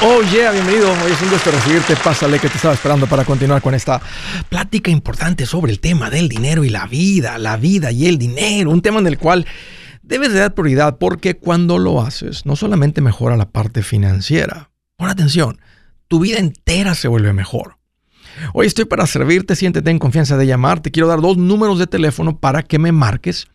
Oh yeah, bienvenido. Hoy es un gusto recibirte. Pásale que te estaba esperando para continuar con esta plática importante sobre el tema del dinero y la vida, la vida y el dinero. Un tema en el cual debes de dar prioridad porque cuando lo haces no solamente mejora la parte financiera. Pon atención, tu vida entera se vuelve mejor. Hoy estoy para servirte, siéntete en confianza de llamar. Te quiero dar dos números de teléfono para que me marques.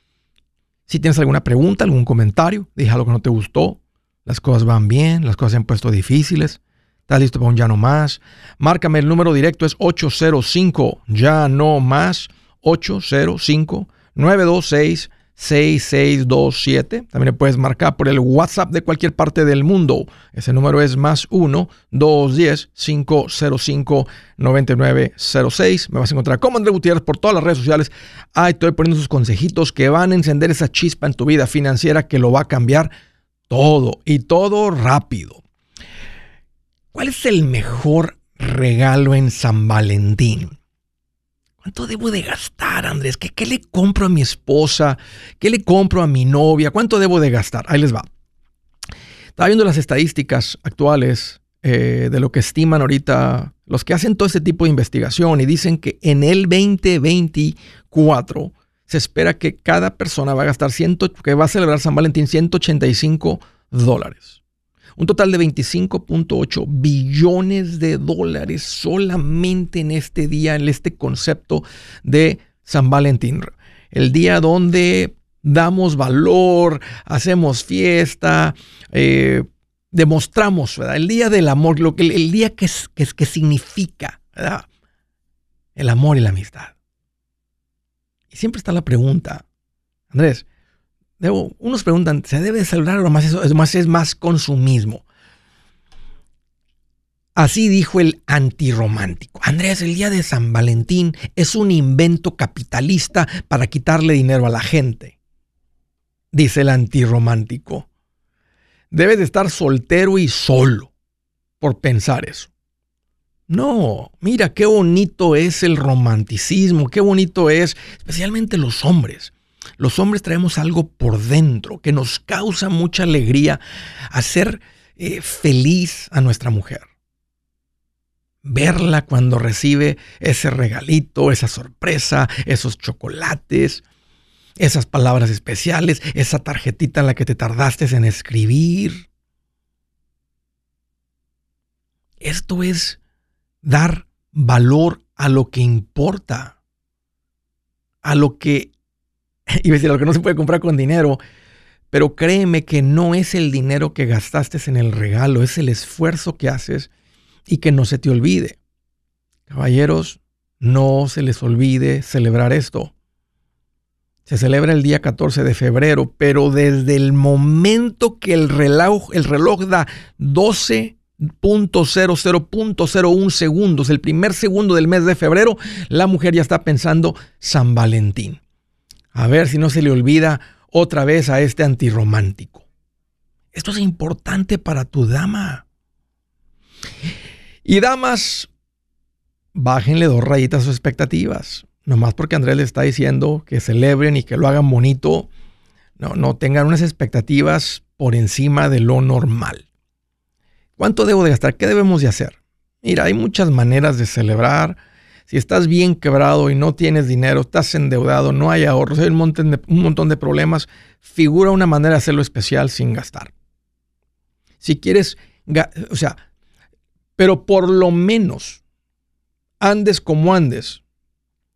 Si tienes alguna pregunta, algún comentario, dije algo que no te gustó, las cosas van bien, las cosas se han puesto difíciles. ¿Estás listo para un ya no más? Márcame, el número directo es 805 ya no más 805 926 6627. También le puedes marcar por el WhatsApp de cualquier parte del mundo. Ese número es más 1 210 505 9906. Me vas a encontrar como André Gutiérrez por todas las redes sociales. Ahí estoy poniendo sus consejitos que van a encender esa chispa en tu vida financiera que lo va a cambiar todo y todo rápido. ¿Cuál es el mejor regalo en San Valentín? ¿Cuánto debo de gastar, Andrés? ¿Qué, le compro a mi esposa? ¿Qué le compro a mi novia? ¿Cuánto debo de gastar? Ahí les va. Estaba viendo las estadísticas actuales eh, de lo que estiman ahorita los que hacen todo este tipo de investigación y dicen que en el 2024 se espera que cada persona va a gastar, ciento, que va a celebrar San Valentín 185 dólares. Un total de 25.8 billones de dólares solamente en este día, en este concepto de San Valentín. El día donde damos valor, hacemos fiesta, eh, demostramos, El día del amor, lo que, el día que, que, que significa, El amor y la amistad. Y siempre está la pregunta, Andrés, debo, unos preguntan, ¿se debe celebrar o más eso? Es más, es más consumismo. Así dijo el antirromántico. Andrés, el día de San Valentín es un invento capitalista para quitarle dinero a la gente. Dice el antirromántico. Debes de estar soltero y solo por pensar eso. No, mira qué bonito es el romanticismo, qué bonito es, especialmente los hombres. Los hombres traemos algo por dentro que nos causa mucha alegría hacer eh, feliz a nuestra mujer. Verla cuando recibe ese regalito, esa sorpresa, esos chocolates, esas palabras especiales, esa tarjetita en la que te tardaste en escribir. Esto es dar valor a lo que importa, a lo que, a decir, a lo que no se puede comprar con dinero, pero créeme que no es el dinero que gastaste en el regalo, es el esfuerzo que haces y que no se te olvide. Caballeros, no se les olvide celebrar esto. Se celebra el día 14 de febrero, pero desde el momento que el reloj, el reloj da 12 0.00.01 segundos, el primer segundo del mes de febrero, la mujer ya está pensando San Valentín. A ver si no se le olvida otra vez a este antirromántico. Esto es importante para tu dama. Y damas, bájenle dos rayitas a sus expectativas. Nomás porque Andrés le está diciendo que celebren y que lo hagan bonito, no, no tengan unas expectativas por encima de lo normal. ¿Cuánto debo de gastar? ¿Qué debemos de hacer? Mira, hay muchas maneras de celebrar. Si estás bien quebrado y no tienes dinero, estás endeudado, no hay ahorros, hay un montón de, problemas, figura una manera de hacerlo especial sin gastar. Si quieres, o sea, pero por lo menos andes como andes,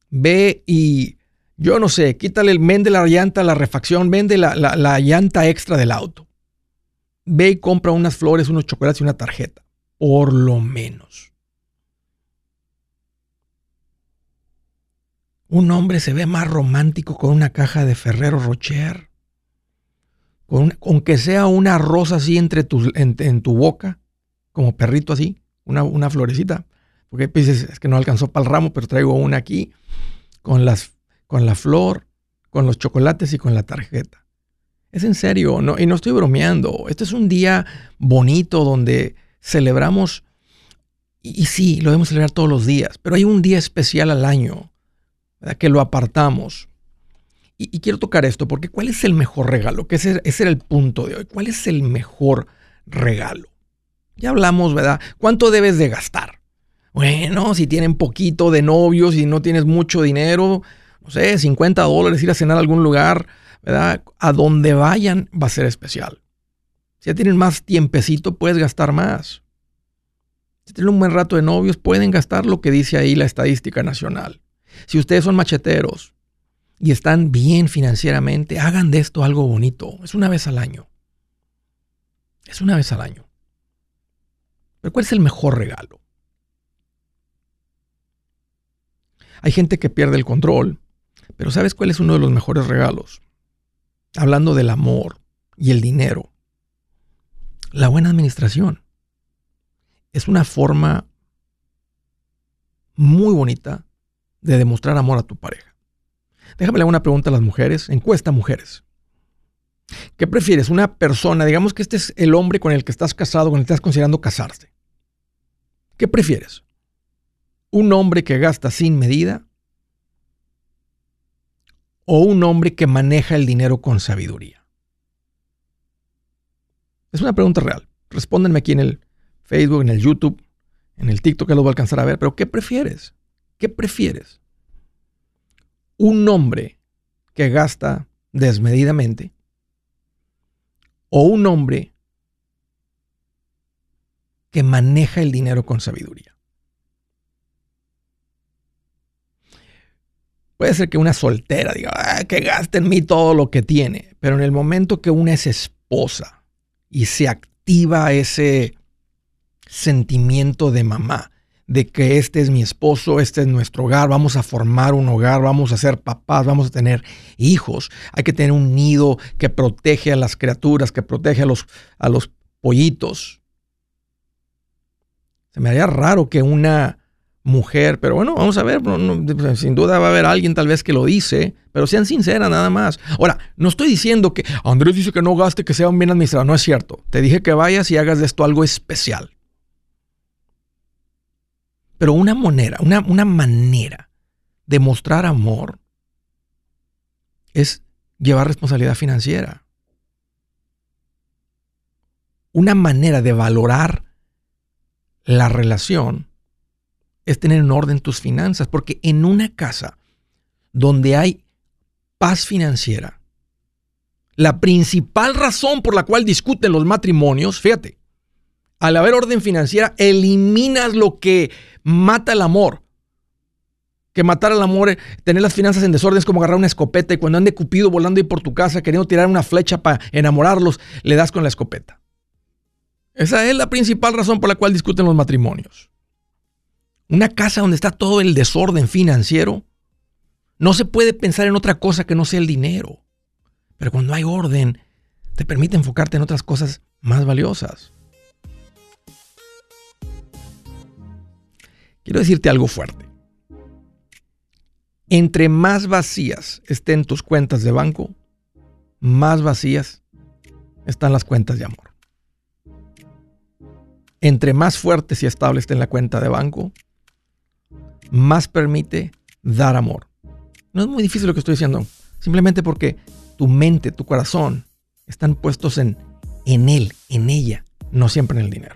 ve y, yo no sé, quítale, vende la llanta, la refacción, vende la, la llanta extra del auto ve y compra unas flores, unos chocolates y una tarjeta. Por lo menos. Un hombre se ve más romántico con una caja de Ferrero Rocher. Con, aunque sea una rosa así entre en, tu boca, como perrito así, una, una florecita. Porque dices, es que no alcanzó para el ramo, pero traigo una aquí, con, las, con la flor, con los chocolates y con la tarjeta. Es en serio, no, y no estoy bromeando. Este es un día bonito donde celebramos, y, sí, lo debemos celebrar todos los días, pero hay un día especial al año que lo apartamos. Y, quiero tocar esto, porque ¿cuál es el mejor regalo? Que ese, era el punto de hoy. ¿Cuál es el mejor regalo? Ya hablamos, ¿verdad? ¿Cuánto debes de gastar? Bueno, si tienen poquito de novios y no tienes mucho dinero, no sé, 50 dólares, ir a cenar a algún lugar, A donde vayan va a ser especial. Si ya tienen más tiempecito, puedes gastar más. Si tienen un buen rato de novios, pueden gastar lo que dice ahí la estadística nacional. Si ustedes son macheteros y están bien financieramente, hagan de esto algo bonito. Es una vez al año. Es una vez al año. Pero ¿cuál es el mejor regalo? Hay gente que pierde el control, pero ¿sabes cuál es uno de los mejores regalos? Hablando del amor y el dinero. La buena administración. Es una forma muy bonita de demostrar amor a tu pareja. Déjame una pregunta a las mujeres. Encuesta mujeres. ¿Qué prefieres? Una persona, digamos que este es el hombre con el que estás casado, con el que estás considerando casarte. ¿Qué prefieres? ¿Un hombre que gasta sin medida? ¿O un hombre que maneja el dinero con sabiduría? Es una pregunta real. Respóndenme aquí en el Facebook, en el YouTube, en el TikTok que lo voy a alcanzar a ver. Pero ¿qué prefieres? ¿Qué prefieres? ¿Un hombre que gasta desmedidamente? ¿O un hombre que maneja el dinero con sabiduría? Puede ser que una soltera diga, ah, que gaste en mí todo lo que tiene, pero en el momento que una es esposa y se activa ese sentimiento de mamá, de que este es mi esposo, este es nuestro hogar, vamos a formar un hogar, vamos a ser papás, vamos a tener hijos, hay que tener un nido que protege a las criaturas, que protege a los, a los pollitos. Se me haría raro que una mujer, pero bueno, vamos a ver, sin duda va a haber alguien tal vez que lo dice, pero sean sinceras nada más. Ahora, no estoy diciendo que Andrés dice que no gaste, que sea un bien administrado, no es cierto. Te dije que vayas y hagas de esto algo especial. Pero una manera, una, una manera de mostrar amor es llevar responsabilidad financiera. Una manera de valorar la relación es tener en orden tus finanzas, porque en una casa donde hay paz financiera, la principal razón por la cual discuten los matrimonios, fíjate, al haber orden financiera, eliminas lo que mata el amor. Que matar al amor, tener las finanzas en desorden es como agarrar una escopeta y cuando ande Cupido volando ahí por tu casa queriendo tirar una flecha para enamorarlos, le das con la escopeta. Esa es la principal razón por la cual discuten los matrimonios. Una casa donde está todo el desorden financiero, no se puede pensar en otra cosa que no sea el dinero. Pero cuando hay orden, te permite enfocarte en otras cosas más valiosas. Quiero decirte algo fuerte. Entre más vacías estén tus cuentas de banco, más vacías están las cuentas de amor. Entre más fuertes y estables estén la cuenta de banco, más permite dar amor. No es muy difícil lo que estoy diciendo, simplemente porque tu mente, tu corazón están puestos en, en él, en ella, no siempre en el dinero.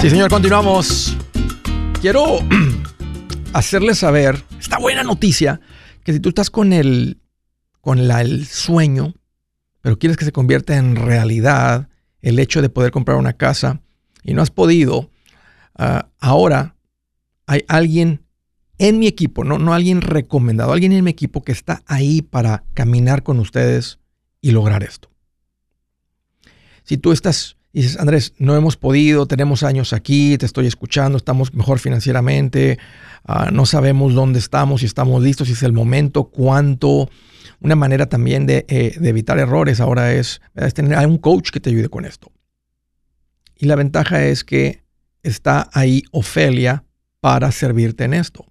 Sí, señor, continuamos. Quiero hacerles saber esta buena noticia que si tú estás con el con el sueño, pero quieres que se convierta en realidad el hecho de poder comprar una casa y no has podido, ah, ahora hay alguien en mi equipo, no, no alguien recomendado, alguien en mi equipo que está ahí para caminar con ustedes y lograr esto. Si tú estás dices, Andrés, no hemos podido, tenemos años aquí, te estoy escuchando, estamos mejor financieramente, ah, no sabemos dónde estamos, si estamos listos, si es el momento, cuánto. Una manera también de, eh, evitar errores ahora es, tener a un coach que te ayude con esto. Y la ventaja es que está ahí Ofelia para servirte en esto.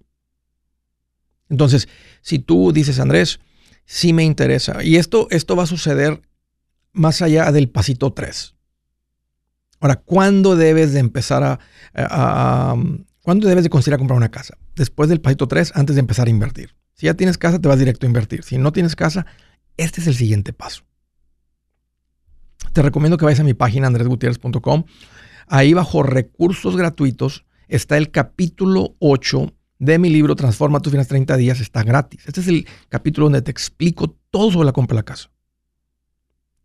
Entonces, si tú dices, Andrés, sí me interesa, y esto, esto va a suceder más allá del pasito 3. Ahora, ¿cuándo debes de empezar a, ¿Cuándo debes de considerar comprar una casa? Después del pasito 3, antes de empezar a invertir. Si ya tienes casa, te vas directo a invertir. Si no tienes casa, este es el siguiente paso. Te recomiendo que vayas a mi página andresgutierrez.com. Ahí bajo recursos gratuitos está el capítulo 8 de mi libro Transforma tus finanzas 30 días. Está gratis. Este es el capítulo donde te explico todo sobre la compra de la casa.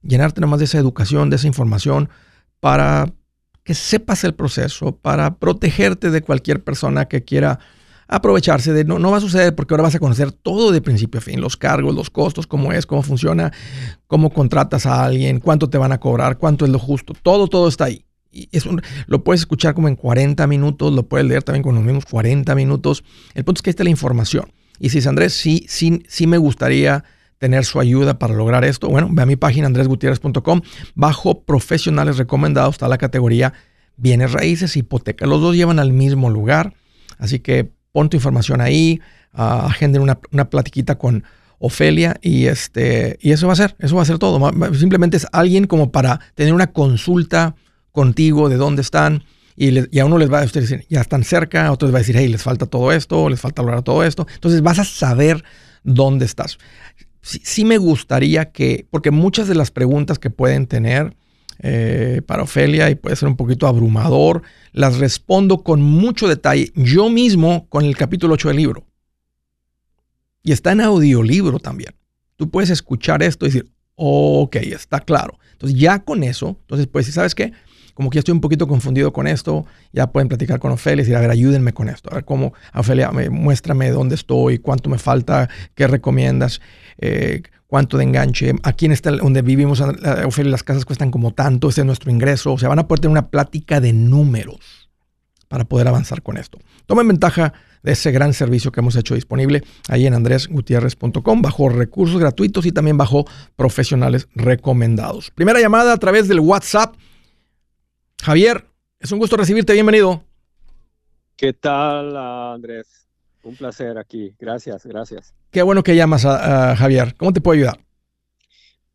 Llenarte nomás de esa educación, de esa información para que sepas el proceso, para protegerte de cualquier persona que quiera aprovecharse de no, no va a suceder porque ahora vas a conocer todo de principio a fin, los cargos, los costos, cómo es, cómo funciona, cómo contratas a alguien, cuánto te van a cobrar, cuánto es lo justo, todo, todo está ahí. Y lo puedes escuchar como en 40 minutos, lo puedes leer también con los mismos 40 minutos. El punto es que está la información. Y si es Andrés, sí, sí, sí me gustaría tener su ayuda para lograr esto, bueno, ve a mi página andresgutierrez.com. Bajo profesionales recomendados está la categoría bienes raíces, hipoteca. Los dos llevan al mismo lugar, así que pon tu información ahí, uh, agenden una, una platiquita con Ofelia y, este, y eso va a ser, eso va a ser todo. Simplemente es alguien como para tener una consulta contigo de dónde están. Y, a uno les va a decir, ya están cerca, a otros les va a decir, hey, les falta todo esto, les falta lograr todo esto. Entonces vas a saber dónde estás sí, me gustaría que, porque muchas de las preguntas que pueden tener eh, para Ofelia y puede ser un poquito abrumador, las respondo con mucho detalle yo mismo con el capítulo 8 del libro. Y está en audiolibro también. Tú puedes escuchar esto y decir, ok, está claro. Entonces ya con eso, entonces pues, ¿sabes qué? Como que ya estoy un poquito confundido con esto, ya pueden platicar con Ofelia y decir, a ver, ayúdenme con esto, a ver cómo, Ofelia, muéstrame dónde estoy, cuánto me falta, qué recomiendas, eh, cuánto de enganche, aquí en donde vivimos, Ofelia, las casas cuestan como tanto, ese es nuestro ingreso, o sea, van a poder tener una plática de números para poder avanzar con esto. Tomen ventaja de ese gran servicio que hemos hecho disponible ahí en andresgutierrez.com bajo recursos gratuitos y también bajo profesionales recomendados. Primera llamada a través del WhatsApp Javier, es un gusto recibirte, bienvenido. ¿Qué tal, Andrés? Un placer aquí, gracias, gracias. Qué bueno que llamas a, Javier, ¿cómo te puedo ayudar?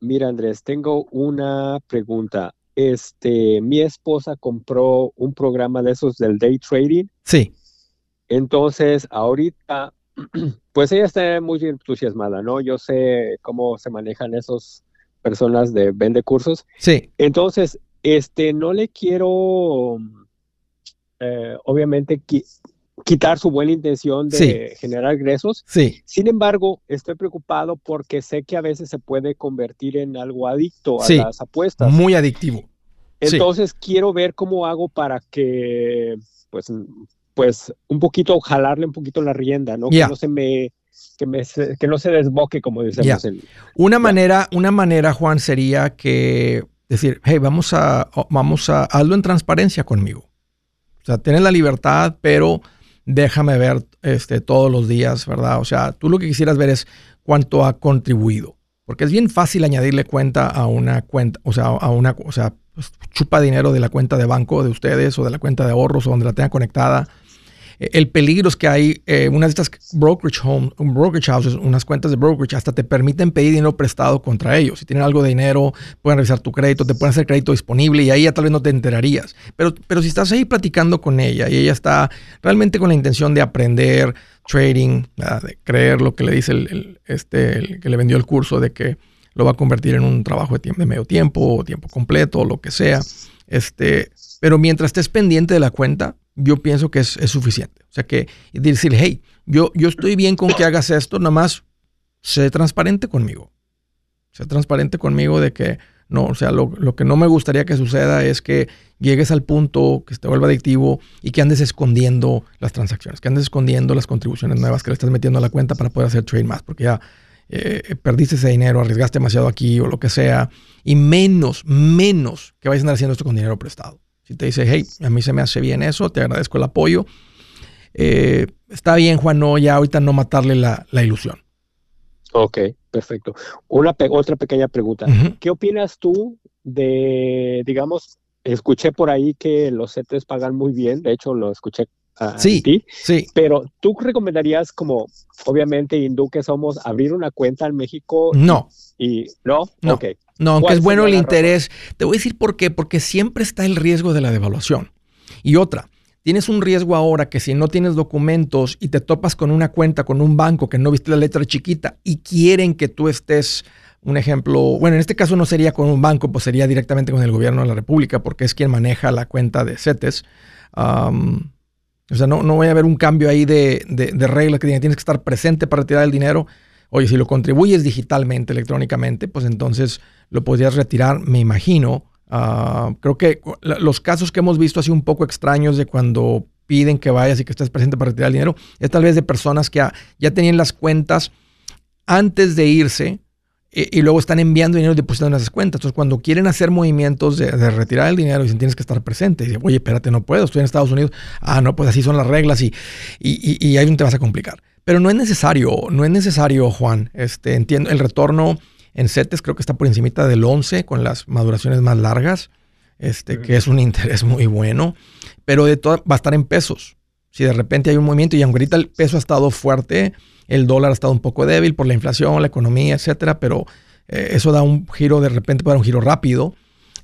Mira, Andrés, tengo una pregunta. Este, mi esposa compró un programa de esos del day trading. Sí. Entonces, ahorita, pues ella está muy entusiasmada, ¿no? Yo sé cómo se manejan esas personas de vende cursos. Sí. Entonces, este, no le quiero, eh, obviamente quitar su buena intención de generar ingresos. Sí. Sin embargo, estoy preocupado porque sé que a veces se puede convertir en algo adicto a las apuestas. Muy adictivo. Entonces quiero ver cómo hago para que, pues, pues, un poquito jalarle un poquito la rienda, ¿no? Que no se me que, me, que no se desboque, como decimos. una manera, una manera, Juan, sería que decir, hey, vamos a, vamos a, hazlo en transparencia conmigo. O sea, tienes la libertad, pero déjame ver este, todos los días, ¿verdad? O sea, tú lo que quisieras ver es cuánto ha contribuido. Porque es bien fácil añadirle cuenta a una cuenta, o sea, a una, o sea, pues, chupa dinero de la cuenta de banco de ustedes o de la cuenta de ahorros o donde la tenga conectada el peligro es que hay eh, unas de estas brokerage, home, brokerage houses, unas cuentas de brokerage, hasta te permiten pedir dinero prestado contra ellos. Si tienen algo de dinero, pueden revisar tu crédito, te pueden hacer crédito disponible y ahí ya tal vez no te enterarías. Pero, pero si estás ahí platicando con ella y ella está realmente con la intención de aprender trading, de creer lo que le dice el, este, que le vendió el curso de que lo va a convertir en un trabajo de, tiempo, de medio tiempo o tiempo completo o lo que sea. Este, pero mientras estés pendiente de la cuenta, yo pienso que es, suficiente. O sea que decir, hey, yo, yo estoy bien con que hagas esto, nada más sé transparente conmigo. Sé transparente conmigo de que no, o sea, lo, que no me gustaría que suceda es que llegues al punto que te vuelva adictivo y que andes escondiendo las transacciones, que andes escondiendo las contribuciones nuevas que le estás metiendo a la cuenta para poder hacer trade más, porque ya eh, perdiste ese dinero, arriesgaste demasiado aquí o lo que sea, y menos, menos que vayas a andar haciendo esto con dinero prestado. Si te dice, hey, a mí se me hace bien eso, te agradezco el apoyo. Eh, está bien, Juan, no, ya ahorita no matarle la, ilusión. Ok, perfecto. Una otra pequeña pregunta. ¿Qué opinas tú de, digamos, escuché por ahí que los CETES pagan muy bien, de hecho lo escuché a sí, ti, sí. pero tú recomendarías como, obviamente, hindú que somos, abrir una cuenta en México? No. Y, ¿no? No. Okay. No, aunque es bueno el interés. Te voy a decir por qué. Porque siempre está el riesgo de la devaluación. Y otra, tienes un riesgo ahora que si no tienes documentos y te topas con una cuenta, con un banco que no viste la letra chiquita y quieren que tú estés, un ejemplo, bueno, en este caso no sería con un banco, pues sería directamente con el gobierno de la República, porque es quien maneja la cuenta de CETES. o sea, no, no voy a haber un cambio ahí de, de, de regla que tienes que estar presente para retirar el dinero. Oye, si lo contribuyes digitalmente, electrónicamente, pues entonces lo podrías retirar, me imagino. Ah, creo que los casos que hemos visto así un poco extraños de cuando piden que vayas y que estés presente para retirar el dinero, es tal vez de personas que ya, tenían las cuentas antes de irse y, luego están enviando dinero y depositando en esas cuentas. Entonces, cuando quieren hacer movimientos de, retirar el dinero, dicen tienes que estar presente. Dicen, oye, espérate, no puedo, estoy en Estados Unidos. Ah, no, pues así son las reglas y, y, y ahí te vas a complicar. Pero no es necesario, no es necesario, Juan. Este, entiendo, el retorno en CETES creo que está por encima del 11 con las maduraciones más largas, este, que es un interés muy bueno, pero de todo va a estar en pesos. Si de repente hay un movimiento y aunque ahorita el peso ha estado fuerte, el dólar ha estado un poco débil por la inflación, la economía, etcétera, pero eh, eso da un giro de repente para un giro rápido.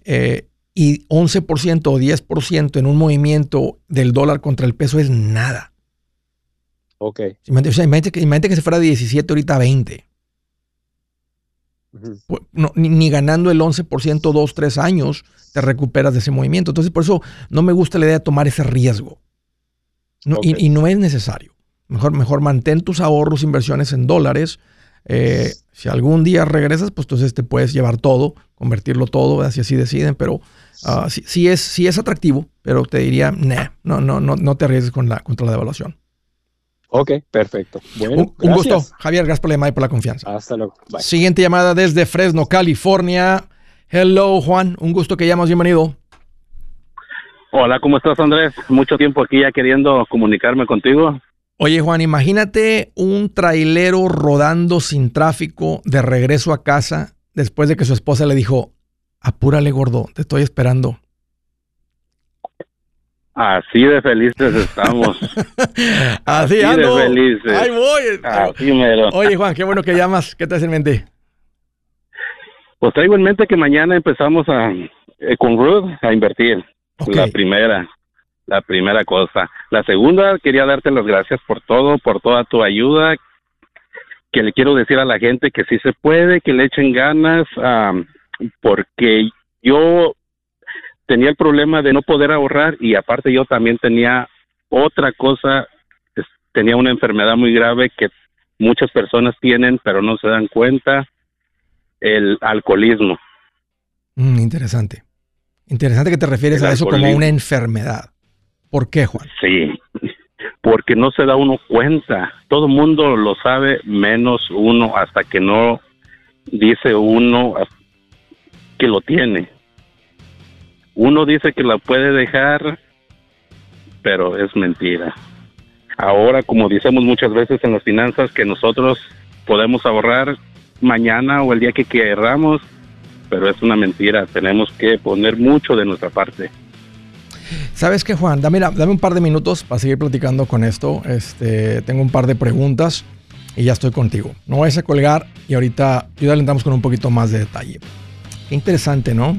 Eh, y 11% o 10% en un movimiento del dólar contra el peso es nada. Ok. Imagínate, que, imagínate que se fuera de 17 ahorita a 20. Pues, ni, ganando el 11% dos, tres años, te recuperas de ese movimiento. Entonces, por eso no me gusta la idea de tomar ese riesgo. y, no es necesario. Mejor, mejor mantén tus ahorros, inversiones en dólares. Eh, si algún día regresas, pues entonces te puedes llevar todo, convertirlo todo, si así deciden, pero uh, sí, es, sí es atractivo, pero te diría, nah, no, no, no, no te arriesgues con la, contra la devaluación. Ok, perfecto. Bueno, un, gusto, Javier. Gracias por la llamada y por la confianza. Hasta luego. Siguiente llamada desde Fresno, California. Hello, Juan. Un gusto que llamas. Bienvenido. Hola, ¿cómo estás, Andrés? Mucho tiempo aquí ya queriendo comunicarme contigo. Oye, Juan, imagínate un trailero rodando sin tráfico de regreso a casa después de que su esposa le dijo, apúrale, gordo, te estoy esperando. Así de felices estamos. Así, de felices. Ahí voy. Así mero. Oye, Juan, qué bueno que llamas. ¿Qué te hace en mente? Pues traigo en mente que mañana empezamos a eh, con Ruth a invertir. La primera, la primera cosa. La segunda, quería darte las gracias por todo, por toda tu ayuda. Que le quiero decir a la gente que sí se puede, que le echen ganas, porque yo tenía el problema de no poder ahorrar y aparte yo también tenía otra cosa, tenía una enfermedad muy grave que muchas personas tienen pero no se dan cuenta, el alcoholismo. Mm, interesante. Interesante que te refieres a eso como una enfermedad. ¿Por qué, Juan? Sí, porque no se da uno cuenta. Todo el mundo lo sabe, menos uno, hasta que no dice uno que lo tiene. Uno dice que la puede dejar, pero es mentira. Ahora, como decimos muchas veces en las finanzas, que nosotros podemos ahorrar mañana o el día que queramos, pero es una mentira. Tenemos que poner mucho de nuestra parte. ¿Sabes qué, Juan? Dame, dame un par de minutos para seguir platicando con esto. Este, tengo un par de preguntas y ya estoy contigo. No vayas a colgar y ahorita y con un poquito más de detalle. Qué interesante, ¿no?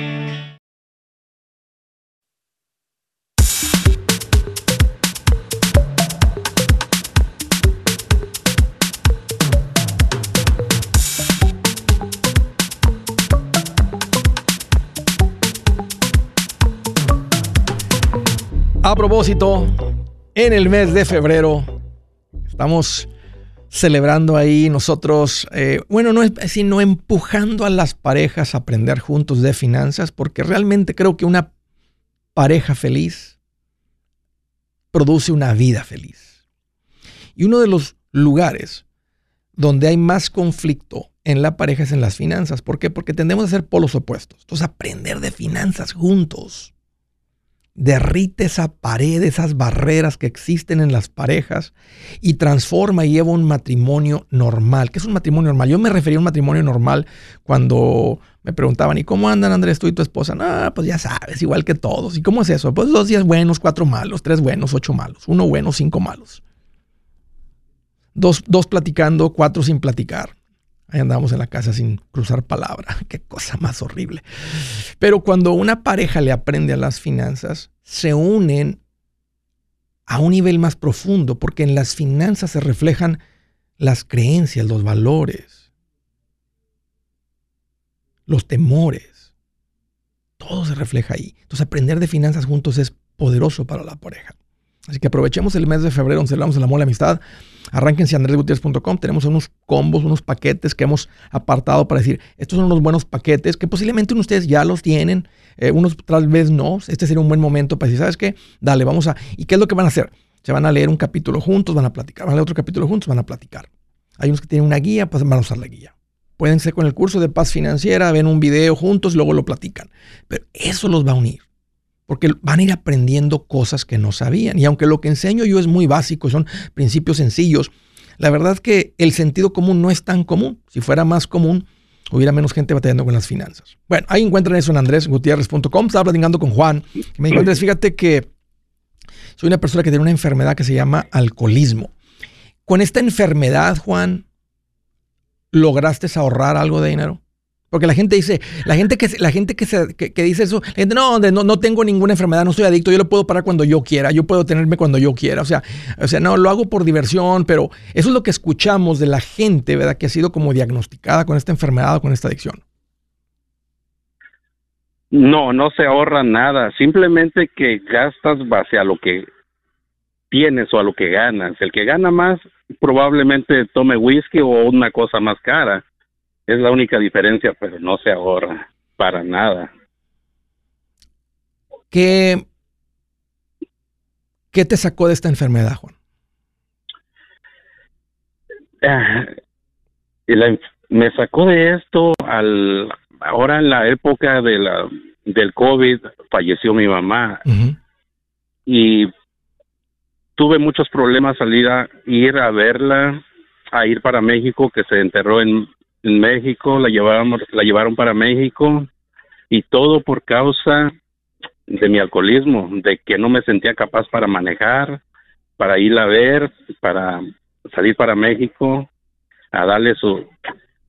Propósito, en el mes de febrero estamos celebrando ahí nosotros, eh, bueno, no es sino empujando a las parejas a aprender juntos de finanzas, porque realmente creo que una pareja feliz produce una vida feliz. Y uno de los lugares donde hay más conflicto en la pareja es en las finanzas. ¿Por qué? Porque tendemos a ser polos opuestos. Entonces, aprender de finanzas juntos derrite esa pared, esas barreras que existen en las parejas y transforma y lleva un matrimonio normal. ¿Qué es un matrimonio normal? Yo me refería a un matrimonio normal cuando me preguntaban, ¿y cómo andan Andrés tú y tu esposa? No, pues ya sabes, igual que todos. ¿Y cómo es eso? Pues dos días buenos, cuatro malos, tres buenos, ocho malos, uno bueno, cinco malos. Dos, dos platicando, cuatro sin platicar. Ahí andamos en la casa sin cruzar palabra. Qué cosa más horrible. Pero cuando una pareja le aprende a las finanzas, se unen a un nivel más profundo, porque en las finanzas se reflejan las creencias, los valores, los temores. Todo se refleja ahí. Entonces aprender de finanzas juntos es poderoso para la pareja. Así que aprovechemos el mes de febrero celebramos el amor la amistad. Arránquense a andresgutierrez.com. Tenemos unos combos, unos paquetes que hemos apartado para decir, estos son unos buenos paquetes que posiblemente ustedes ya los tienen, eh, unos tal vez no. Este sería un buen momento para decir, ¿sabes qué? Dale, vamos a... ¿Y qué es lo que van a hacer? Se van a leer un capítulo juntos, van a platicar. Van a leer otro capítulo juntos, van a platicar. Hay unos que tienen una guía, pues van a usar la guía. Pueden ser con el curso de paz financiera, ven un video juntos y luego lo platican. Pero eso los va a unir porque van a ir aprendiendo cosas que no sabían. Y aunque lo que enseño yo es muy básico, son principios sencillos, la verdad es que el sentido común no es tan común. Si fuera más común, hubiera menos gente batallando con las finanzas. Bueno, ahí encuentran eso en andresgutierrez.com. Estaba platicando con Juan. me dijo, fíjate que soy una persona que tiene una enfermedad que se llama alcoholismo. Con esta enfermedad, Juan, ¿lograste ahorrar algo de dinero? Porque la gente dice, la gente que, la gente que, se, que, dice eso, la gente, no, no, no tengo ninguna enfermedad, no soy adicto, yo lo puedo parar cuando yo quiera, yo puedo tenerme cuando yo quiera. O sea, o sea, no, lo hago por diversión, pero eso es lo que escuchamos de la gente, ¿verdad? Que ha sido como diagnosticada con esta enfermedad o con esta adicción. No, no se ahorra nada, simplemente que gastas base a lo que tienes o a lo que ganas. El que gana más probablemente tome whisky o una cosa más cara es la única diferencia, pero no se ahorra para nada. ¿Qué, ¿Qué te sacó de esta enfermedad, Juan? Ah, me sacó de esto al ahora en la época de la del COVID falleció mi mamá y tuve muchos problemas salir a ir a verla, a ir para México que se enterró en, en México, la la llevaron para México y todo por causa de mi alcoholismo, de que no me sentía capaz para manejar, para ir a ver, para salir para México, a darle su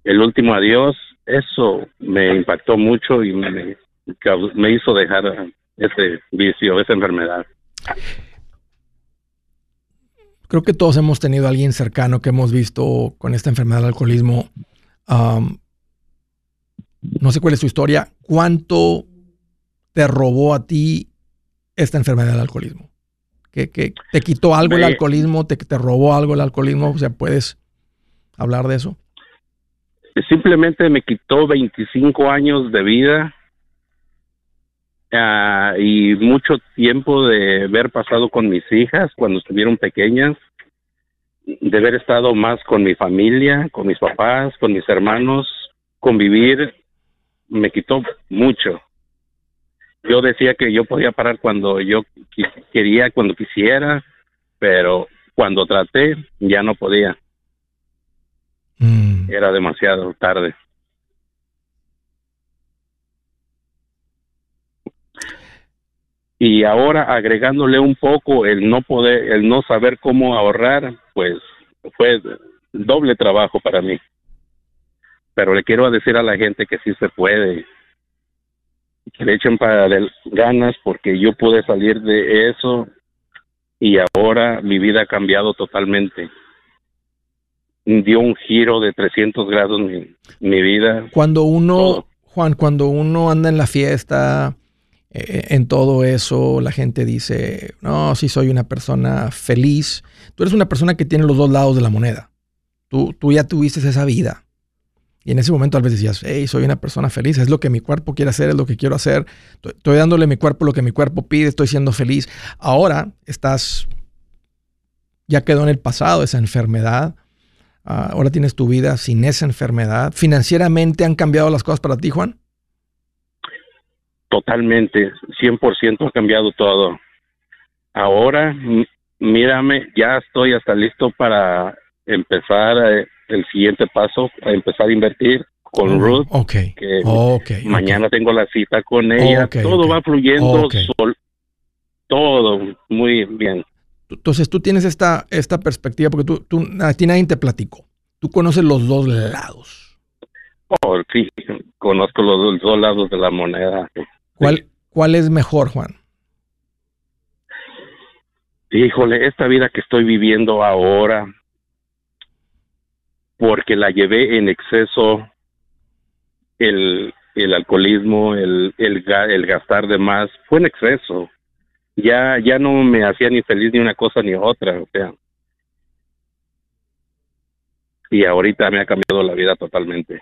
el último adiós, eso me impactó mucho y me, me hizo dejar ese vicio, esa enfermedad. Creo que todos hemos tenido a alguien cercano que hemos visto con esta enfermedad del alcoholismo. No sé cuál es su historia. ¿Cuánto te robó a ti esta enfermedad del alcoholismo? ¿Que, te quitó algo el alcoholismo? Te, ¿Te robó algo el alcoholismo? O sea, ¿puedes hablar de eso? Simplemente me quitó 25 años de vida ah, y mucho tiempo de haber pasado con mis hijas cuando estuvieron pequeñas, de haber estado más con mi familia, con mis papás, con mis hermanos, convivir, me quitó mucho yo decía que yo podía parar cuando yo quería, cuando quisiera, pero cuando traté ya no podía. Mm. Era demasiado tarde. Y ahora agregándole un poco el no poder, el no saber cómo ahorrar, pues fue doble trabajo para mí. Pero le quiero decir a la gente que sí se puede, que le echen para ganas porque yo pude salir de eso y ahora mi vida ha cambiado totalmente. Dio un giro de 300 grados mi, mi vida. Cuando uno, Juan, cuando uno anda en la fiesta, en todo eso, la gente dice, no, si soy una persona feliz. Tú eres una persona que tiene los dos lados de la moneda. Tú, tú ya tuviste esa vida. Y en ese momento tal vez decías, hey, soy una persona feliz, es lo que mi cuerpo quiere hacer, es lo que quiero hacer, estoy dándole a mi cuerpo lo que mi cuerpo pide, estoy siendo feliz. Ahora estás, ya quedó en el pasado esa enfermedad, ah, ahora tienes tu vida sin esa enfermedad. ¿Financieramente han cambiado las cosas para ti, Juan? Totalmente, 100% ha cambiado todo. Ahora, mírame, ya estoy hasta listo para empezar a el siguiente paso a empezar a invertir con Ruth. Que mañana tengo la cita con ella. todo va fluyendo, todo muy bien. Entonces tú tienes esta, esta perspectiva porque tú, tú a ti nadie te platicó. Tú conoces los dos lados. Oh, sí, conozco los dos lados de la moneda. ¿Cuál, ¿Cuál es mejor, Juan? Híjole, esta vida que estoy viviendo ahora, porque la llevé en exceso el, el alcoholismo, el, el, el, gastar de más, fue en exceso. Ya, ya no me hacía ni feliz ni una cosa ni otra, o sea. Y ahorita me ha cambiado la vida totalmente.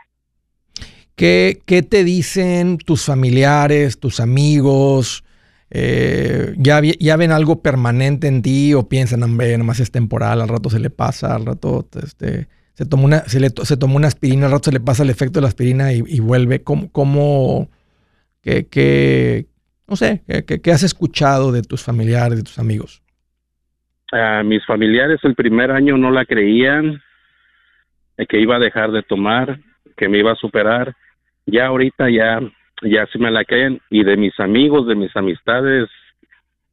¿Qué, qué te dicen tus familiares, tus amigos? Eh, ¿ya, ¿Ya ven algo permanente en ti o piensan, hombre, nomás es temporal, al rato se le pasa, al rato este, se tomó una, se, le, se tomó una aspirina, al rato se le pasa el efecto de la aspirina y, vuelve. ¿Cómo, cómo qué, no sé, qué, has escuchado de tus familiares, de tus amigos? mis familiares el primer año no la creían, que iba a dejar de tomar, que me iba a superar. Ya ahorita ya, ya sí me la creen. Y de mis amigos, de mis amistades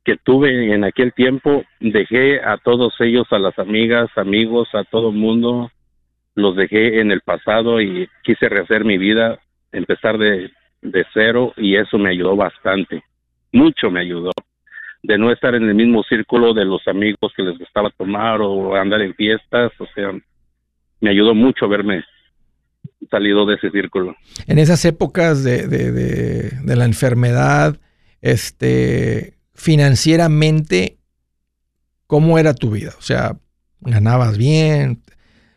que tuve en aquel tiempo, dejé a todos ellos, a las amigas, amigos, a todo el mundo, los dejé en el pasado y quise rehacer mi vida, empezar de, cero y eso me ayudó bastante, mucho me ayudó. De no estar en el mismo círculo de los amigos que les gustaba tomar o andar en fiestas, o sea, me ayudó mucho verme salido de ese círculo. En esas épocas de, de, la enfermedad, este, financieramente, ¿cómo era tu vida? O sea, ganabas bien,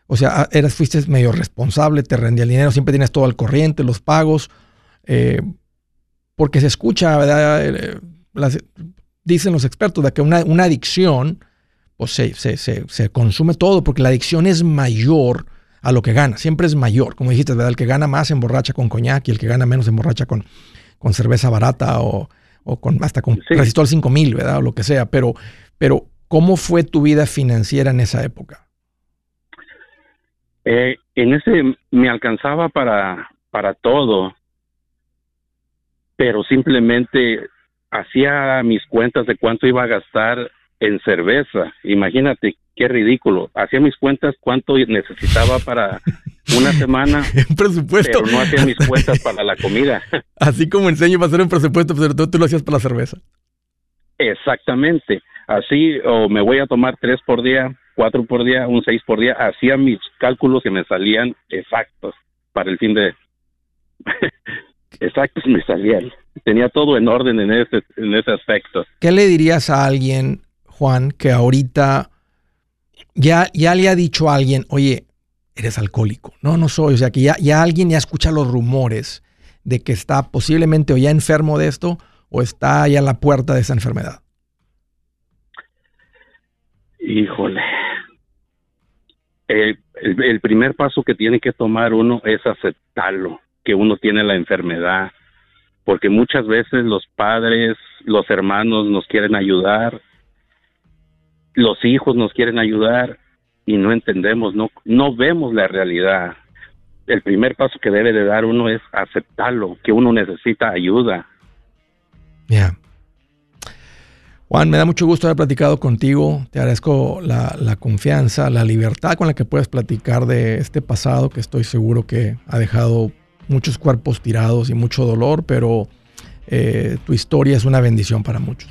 o sea, eras, fuiste medio responsable, te rendía el dinero, siempre tienes todo al corriente, los pagos. Eh, porque se escucha, ¿verdad? Eh, dicen los expertos de que una, una adicción pues se, se, se, consume todo porque la adicción es mayor a lo que gana, siempre es mayor. Como dijiste, ¿verdad? El que gana más emborracha con coñac y el que gana menos emborracha con, con cerveza barata o, o con hasta con sí. resistol 5000, ¿verdad? O lo que sea. Pero, pero, ¿cómo fue tu vida financiera en esa época? Eh, en ese me alcanzaba para, para todo, pero simplemente hacía mis cuentas de cuánto iba a gastar en cerveza. Imagínate qué ridículo. Hacía mis cuentas cuánto necesitaba para una semana. un presupuesto. Pero no hacía mis cuentas para la comida. Así como enseño para hacer un presupuesto, pero tú, tú lo hacías para la cerveza. Exactamente. Así, o me voy a tomar tres por día, cuatro por día, un seis por día. Hacía mis cálculos que me salían exactos para el fin de... exactos me salían. Tenía todo en orden en ese, en ese aspecto. ¿Qué le dirías a alguien, Juan, que ahorita ya, ya le ha dicho a alguien, oye, eres alcohólico? No, no soy. O sea, que ya, ya alguien ya escucha los rumores de que está posiblemente o ya enfermo de esto o está ya a la puerta de esa enfermedad. Híjole. El, primer paso que tiene que tomar uno es aceptarlo, que uno tiene la enfermedad, porque muchas veces los padres, los hermanos nos quieren ayudar, los hijos nos quieren ayudar y no entendemos, no, no vemos la realidad. El primer paso que debe de dar uno es aceptarlo, que uno necesita ayuda. Ya. Juan, me da mucho gusto haber platicado contigo. Te agradezco la, la, confianza, la libertad con la que puedes platicar de este pasado que estoy seguro que ha dejado muchos cuerpos tirados y mucho dolor, pero eh, tu historia es una bendición para muchos.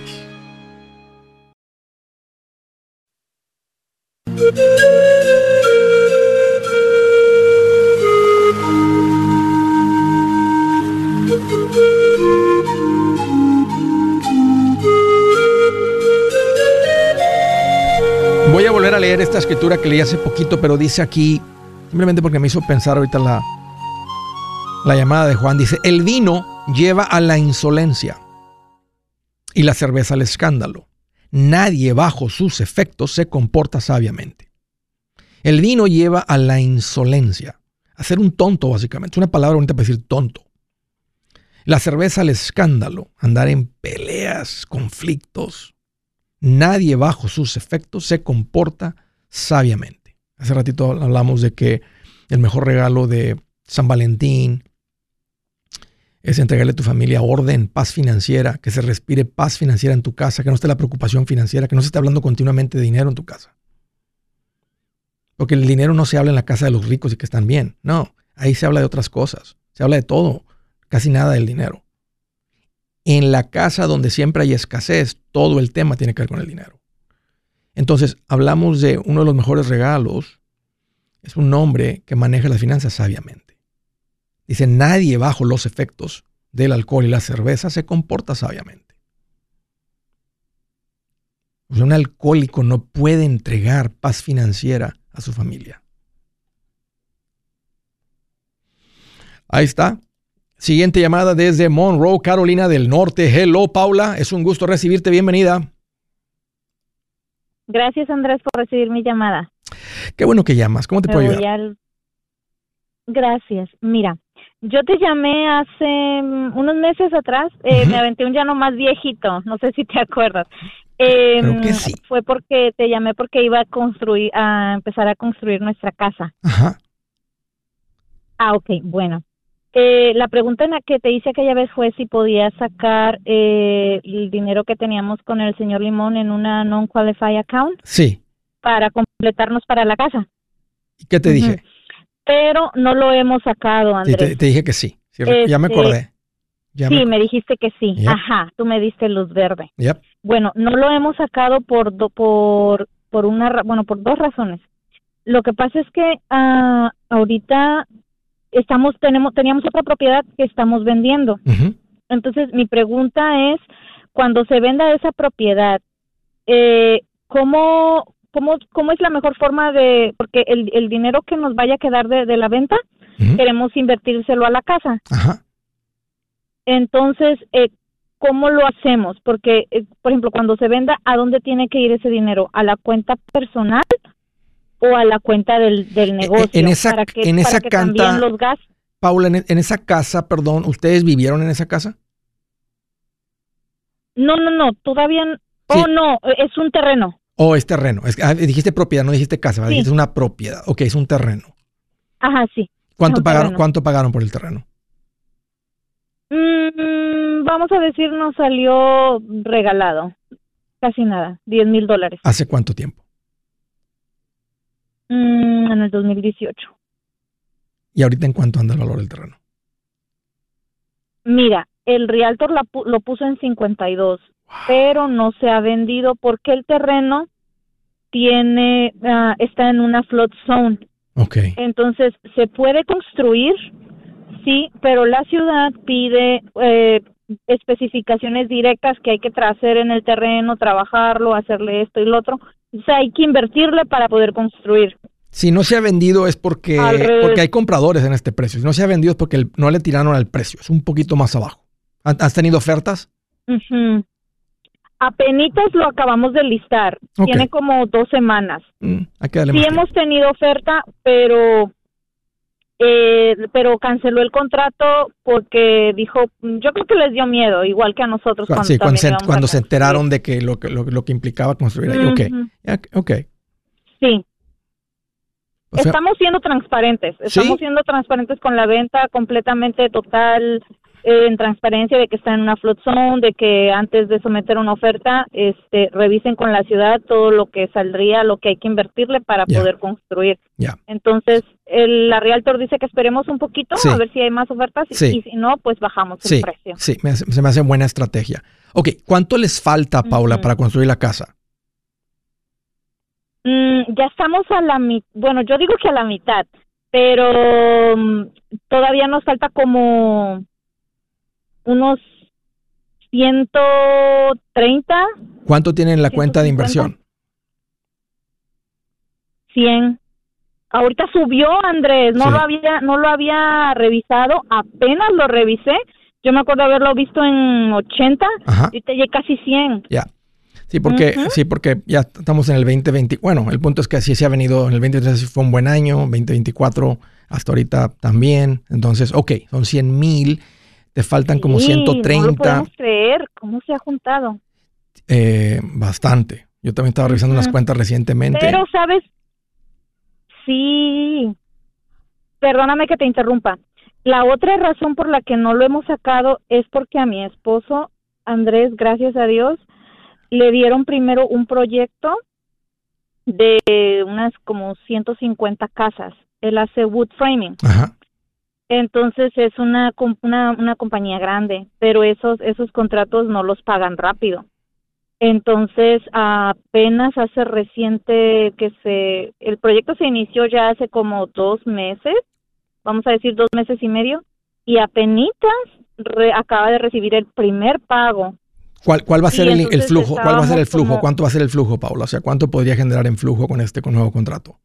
Voy a volver a leer esta escritura que leí hace poquito, pero dice aquí, simplemente porque me hizo pensar ahorita la, la llamada de Juan, dice, el vino lleva a la insolencia y la cerveza al escándalo. Nadie bajo sus efectos se comporta sabiamente. El vino lleva a la insolencia, a ser un tonto básicamente. Es una palabra bonita para decir tonto. La cerveza al escándalo, andar en peleas, conflictos, nadie bajo sus efectos se comporta sabiamente. Hace ratito hablamos de que el mejor regalo de San Valentín es entregarle a tu familia orden, paz financiera, que se respire paz financiera en tu casa, que no esté la preocupación financiera, que no se esté hablando continuamente de dinero en tu casa. Porque el dinero no se habla en la casa de los ricos y que están bien. No, ahí se habla de otras cosas. Se habla de todo, casi nada del dinero en la casa donde siempre hay escasez, todo el tema tiene que ver con el dinero. Entonces, hablamos de uno de los mejores regalos, es un hombre que maneja las finanzas sabiamente. Dice, nadie bajo los efectos del alcohol y la cerveza se comporta sabiamente. O sea, un alcohólico no puede entregar paz financiera a su familia. Ahí está. Siguiente llamada desde Monroe, Carolina del Norte. Hello, Paula. Es un gusto recibirte. Bienvenida. Gracias, Andrés, por recibir mi llamada. Qué bueno que llamas. ¿Cómo te Me puedo ayudar? Al... Gracias. Mira, yo te llamé hace mm, unos meses atrás. Eh, uh -huh. Me aventé un llano más viejito. No sé si te acuerdas. Em, Creo que sí. Fue porque te llamé porque iba a construir, a empezar a construir nuestra casa. Ajá. Ah, ok, bueno. Eh, la pregunta en la que te hice aquella vez fue si podías sacar eh, el dinero que teníamos con el señor Limón en una non-qualified account Sí. para completarnos para la casa. ¿Y qué te dije? Pero no lo hemos sacado, Sí, Andrés. te, te dije que sí. Sí, Ya me Este, acordé. Ya sí, me, me dijiste que sí. Yep. Ajá, tú me diste luz verde. Yep. Bueno, no lo hemos sacado por do- por por una bueno por dos razones. Lo que pasa es que ah, ahorita estamos tenemos teníamos otra propiedad que estamos vendiendo. Entonces mi pregunta es cuando se venda esa propiedad, eh, ¿cómo cómo cómo es la mejor forma de porque el, el dinero que nos vaya a quedar de, de la venta queremos invertírselo a la casa. Ajá. Entonces, eh, ¿cómo lo hacemos? Porque, eh, por ejemplo, cuando se venda, ¿a dónde tiene que ir ese dinero? ¿A la cuenta personal o a la cuenta del, del negocio? E, en esa- para que, en para esa que canta- los gastos. Paula, en, en esa casa, perdón, ¿ustedes vivieron en esa casa? No, no, no, todavía. Sí. Oh, no, eh, es un terreno. ¿O es terreno? Es, ah, dijiste propiedad, no dijiste casa. Sí. dijiste una propiedad. Ok, es un terreno. Ajá, sí. ¿Cuánto pagaron, terreno. ¿Cuánto pagaron por el terreno? Mm, vamos a decir, nos salió regalado. Casi nada, 10 mil dólares. ¿Hace cuánto tiempo? Mm, en el 2018. ¿Y ahorita en cuánto anda el valor del terreno? Mira, el realtor la lo puso en 52, pero no se ha vendido porque el terreno tiene ah, está en una flood zone. Ok. Entonces, se puede construir, sí, pero la ciudad pide eh, especificaciones directas que hay que hacer en el terreno, trabajarlo, hacerle esto y lo otro. O sea, hay que invertirle para poder construir. Si no se ha vendido es porque, porque hay compradores en este precio. Si no se ha vendido es porque el- no le tiraron al precio. Es un poquito más abajo. ¿Han- ¿Has tenido ofertas? Ujú. Apenitas lo acabamos de listar. Tiene como dos semanas. Mm, Sí más hemos tenido oferta, pero eh, pero canceló el contrato porque dijo, yo creo que les dio miedo, igual que a nosotros cuando, Sí, cuando, se, cuando se enteraron de que lo, que- lo, lo que implicaba construir ahí. Ok. Ujú. Ya, ok. Sí, O sea, estamos siendo transparentes, estamos ¿Sí? siendo transparentes con la venta completamente total, en transparencia de que está en una flood zone, de que antes de someter una oferta, este, revisen con la ciudad todo lo que saldría, lo que hay que invertirle para poder construir. Ya. Entonces, el, la Realtor dice que esperemos un poquito Sí. a ver si hay más ofertas y- Sí. y si no, pues bajamos sí, el precio. sí, me hace- se me hace buena estrategia. Ok, ¿cuánto les falta, Paula, para construir la casa? Mm, ya estamos a la mitad, bueno, yo digo que a la mitad, pero mm, todavía nos falta como unos 130, ¿Cuánto tienen en la cuenta de 150. inversión? 100. Ahorita subió, Andrés, no Sí. lo había no lo había revisado, apenas lo revisé. Yo me acuerdo haberlo visto en 80, Ajá. ahorita ya casi 100. Ya. Sí, porque, Ujú. sí, porque ya estamos en el 2020. Bueno, el punto es que así se ha venido. En el 2023 fue un buen año, 2024 hasta ahorita también. Entonces, ok, son 100 mil. Te faltan como Sí, No lo 130. podemos creer, ¿cómo se ha juntado? eh, bastante. Yo también estaba revisando unas cuentas recientemente. Pero, ¿sabes? Sí. Perdóname que te interrumpa. La otra razón por la que no lo hemos sacado es porque a mi esposo, Andrés, gracias a Dios, le dieron primero un proyecto de unas como 150 casas. Él hace wood framing. Ajá. Entonces es una, una, una compañía grande, pero esos, esos contratos no los pagan rápido. Entonces apenas hace reciente que se, el proyecto se inició ya hace como dos meses, vamos a decir dos meses y medio, y apenas acaba de recibir el primer pago. ¿Cuál, cuál va a ser el, flujo? ¿Cuál va a ser el flujo? como- ¿Cuánto va a ser el flujo, Paula? O sea, ¿cuánto podría generar en flujo con este con nuevo contrato?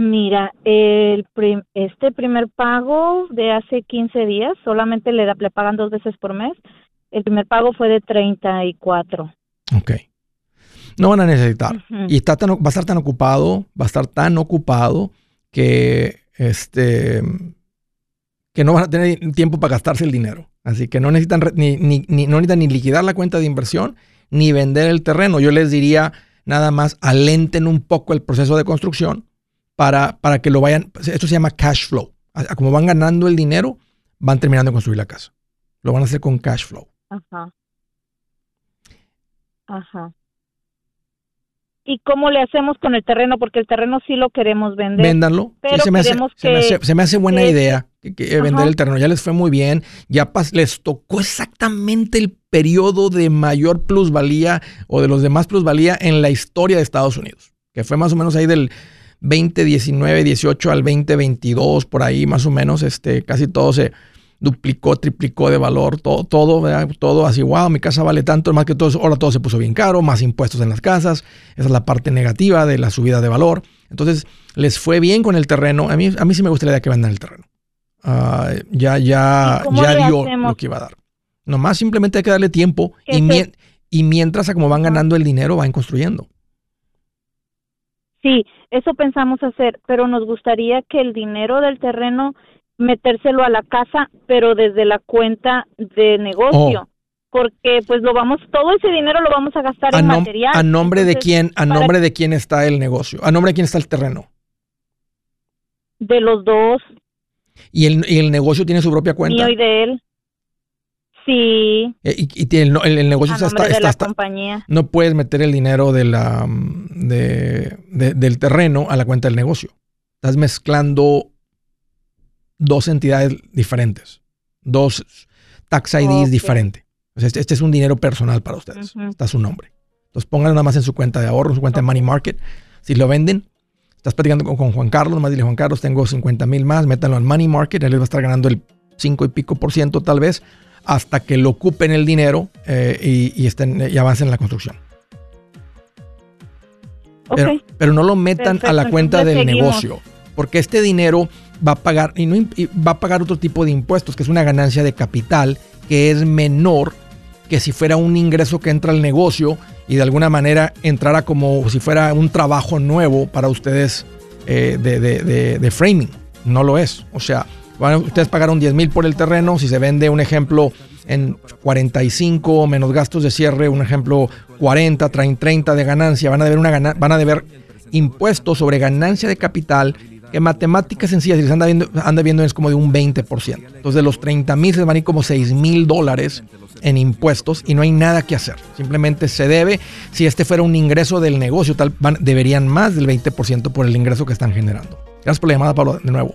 Mira, el prim- este primer pago de hace 15 días, solamente le, da, le pagan dos veces por mes. El primer pago fue de 34. Ok. No van a necesitar. Y está tan, va a estar tan ocupado, va a estar tan ocupado que este que no van a tener tiempo para gastarse el dinero. Así que no necesitan ni, ni, ni- no necesitan ni liquidar la cuenta de inversión, ni vender el terreno. Yo les diría nada más alenten un poco el proceso de construcción para, para que lo vayan, esto se llama cash flow. Como van ganando el dinero, van terminando de construir la casa. Lo van a hacer con cash flow. Ajá. Ajá. ¿Y cómo le hacemos con el terreno? Porque el terreno sí lo queremos vender. Véndanlo. Pero se, me hace, se, me hace, buena idea que, vender el terreno. Ya les fue muy bien. Ya les tocó exactamente el periodo de mayor plusvalía o de los demás plusvalía en la historia de Estados Unidos. Que fue más o menos ahí del 2019, 18 al 2022, por ahí más o menos. Este, casi todo se duplicó, triplicó de valor, todo, todo, todo así, wow, mi casa vale tanto, más que todo, ahora todo se puso bien caro, más impuestos en las casas, esa es la parte negativa de la subida de valor. Entonces, les fue bien con el terreno, a mí, a mí sí me gustaría que vendan el terreno. Ah, ya, ya, ya dio lo que iba a dar. Nomás simplemente hay que darle tiempo y, y mientras a como van ganando el dinero, van construyendo. Sí, eso pensamos hacer, pero nos gustaría que el dinero del terreno metérselo a la casa, pero desde la cuenta de negocio. Oh. Porque pues lo vamos, todo ese dinero lo vamos a gastar en material. ¿A nombre de quién, a nombre de quién está el negocio? ¿A nombre de quién está el terreno? De los dos. ¿Y el, y el negocio tiene su propia cuenta? Mío y de él. Sí. Eh, y, tiene, el, negocio está, de la compañía. No puedes meter el dinero de la, de, del terreno a la cuenta del negocio. Estás mezclando dos entidades diferentes, dos tax IDs diferentes. Este, este, es un dinero personal para ustedes. Está su nombre. Entonces pónganlo nada más en su cuenta de ahorro, en su cuenta de Money Market. Si lo venden, estás platicando con, Juan Carlos, más dile Juan Carlos, tengo 50 mil más, métanlo en Money Market, él les va a estar ganando el 5 y pico por ciento tal vez, hasta que lo ocupen el dinero eh, y, estén, y avancen en la construcción. Pero, no lo metan a la cuenta del negocio, porque este dinero va a pagar y, no, va a pagar otro tipo de impuestos, que es una ganancia de capital que es menor que si fuera un ingreso que entra al negocio y de alguna manera entrara como si fuera un trabajo nuevo para ustedes eh, de, framing. No lo es. O sea, ustedes pagaron 10 mil por el terreno. Si se vende un ejemplo en 45 menos gastos de cierre, un ejemplo 40, traen 30 de ganancia, van a deber, una van a deber impuestos sobre ganancia de capital que matemáticas sencillas, si les anda viendo, es como de un 20%. Entonces de los 30 mil se van a ir como 6 mil dólares en impuestos y no hay nada que hacer. Simplemente se debe, si este fuera un ingreso del negocio, tal, deberían más del 20% por el ingreso que están generando. Gracias por la llamada, Pablo, de nuevo.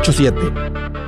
87